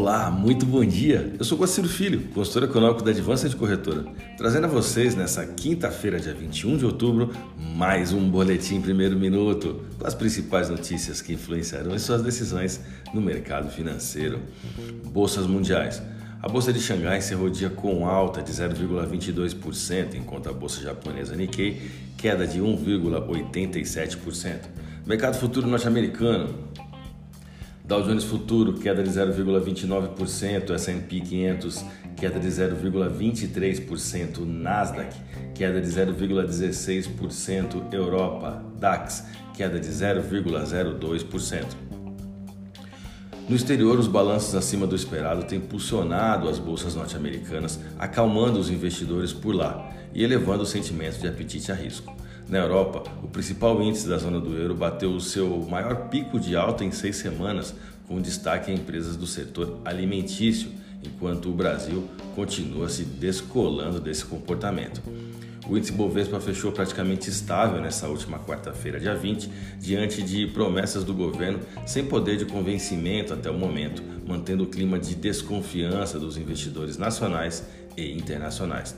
Olá, muito bom dia. Eu sou Guaciro Filho, consultor econômico da Advança de Corretora, trazendo a vocês nessa quinta-feira, dia 21 de outubro, mais um boletim primeiro minuto com as principais notícias que influenciarão em suas decisões no mercado financeiro. Bolsas mundiais. A bolsa de Xangai encerrou o dia com alta de 0,22%, enquanto a bolsa japonesa Nikkei queda de 1,87%. Mercado futuro norte-americano. Dow Jones Futuro, queda de 0,29%, S&P 500, queda de 0,23%, Nasdaq, queda de 0,16%, Europa, DAX, queda de 0,02%. No exterior, os balanços acima do esperado têm impulsionado as bolsas norte-americanas, acalmando os investidores por lá e elevando o sentimento de apetite a risco. Na Europa, o principal índice da zona do euro bateu o seu maior pico de alta em seis semanas, com destaque em empresas do setor alimentício, enquanto o Brasil continua se descolando desse comportamento. O índice Bovespa fechou praticamente estável nessa última quarta-feira, dia 20, diante de promessas do governo sem poder de convencimento até o momento, mantendo o clima de desconfiança dos investidores nacionais e internacionais.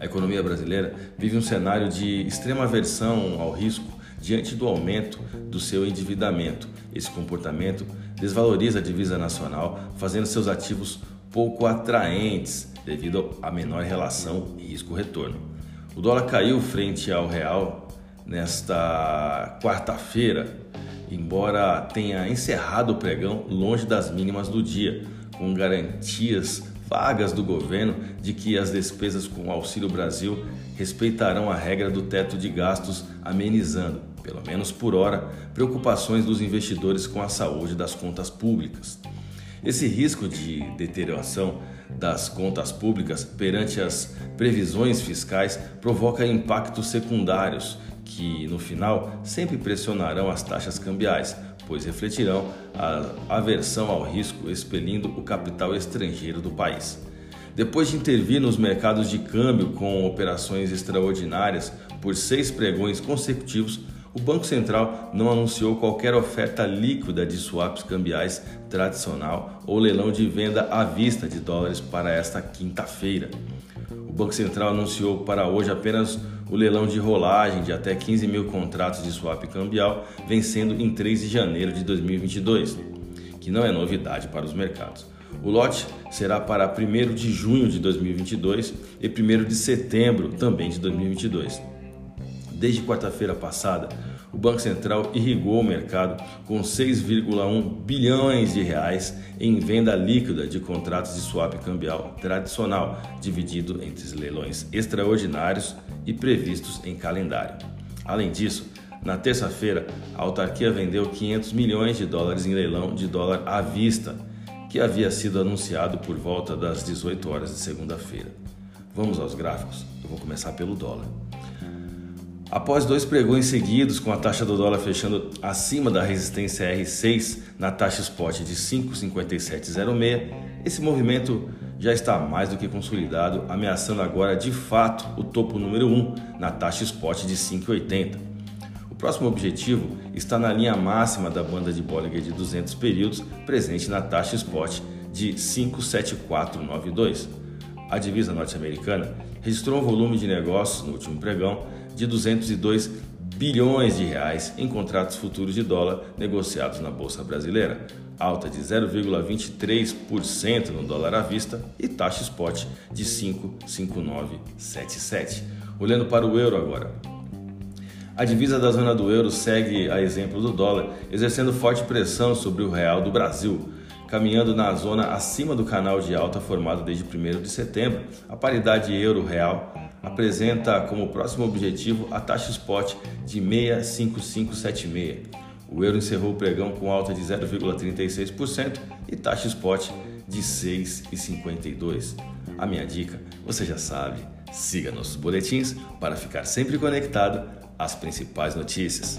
A economia brasileira vive um cenário de extrema aversão ao risco diante do aumento do seu endividamento. Esse comportamento desvaloriza a divisa nacional, fazendo seus ativos pouco atraentes devido à menor relação risco-retorno. O dólar caiu frente ao real nesta quarta-feira, embora tenha encerrado o pregão longe das mínimas do dia, com garantias vagas do governo de que as despesas com o Auxílio Brasil respeitarão a regra do teto de gastos, amenizando, pelo menos por hora, preocupações dos investidores com a saúde das contas públicas. Esse risco de deterioração das contas públicas perante as previsões fiscais provoca impactos secundários que, no final, sempre pressionarão as taxas cambiais, pois refletirão a aversão ao risco, expelindo o capital estrangeiro do país. Depois de intervir nos mercados de câmbio com operações extraordinárias por seis pregões consecutivos, o Banco Central não anunciou qualquer oferta líquida de swaps cambiais tradicional ou leilão de venda à vista de dólares para esta quinta-feira. O Banco Central anunciou para hoje apenas o leilão de rolagem de até 15 mil contratos de swap cambial, vencendo em 3 de janeiro de 2022, que não é novidade para os mercados. O lote será para 1 de junho de 2022 e 1 de setembro também de 2022. Desde quarta-feira passada, o Banco Central irrigou o mercado com 6,1 bilhões de reais em venda líquida de contratos de swap cambial tradicional, dividido entre leilões extraordinários e previstos em calendário. Além disso, na terça-feira, a autarquia vendeu 500 milhões de dólares em leilão de dólar à vista, que havia sido anunciado por volta das 18 horas de segunda-feira. Vamos aos gráficos? Eu vou começar pelo dólar. Após dois pregões seguidos, com a taxa do dólar fechando acima da resistência R6 na taxa spot de 5,5706, esse movimento já está mais do que consolidado, ameaçando agora de fato o topo número 1 na taxa spot de 5,80. O próximo objetivo está na linha máxima da banda de Bollinger de 200 períodos, presente na taxa spot de 57492. A divisa norte-americana registrou um volume de negócios no último pregão de 202 bilhões de reais em contratos futuros de dólar negociados na bolsa brasileira, alta de 0,23% no dólar à vista e taxa spot de 5,5977. Olhando para o euro agora. A divisa da zona do euro segue a exemplo do dólar, exercendo forte pressão sobre o real do Brasil, caminhando na zona acima do canal de alta formado desde 1 de setembro. A paridade euro-real apresenta como próximo objetivo a taxa spot de 65576. O euro encerrou o pregão com alta de 0,36% e taxa spot de 6,52. A minha dica, você já sabe, siga nossos boletins para ficar sempre conectado às principais notícias.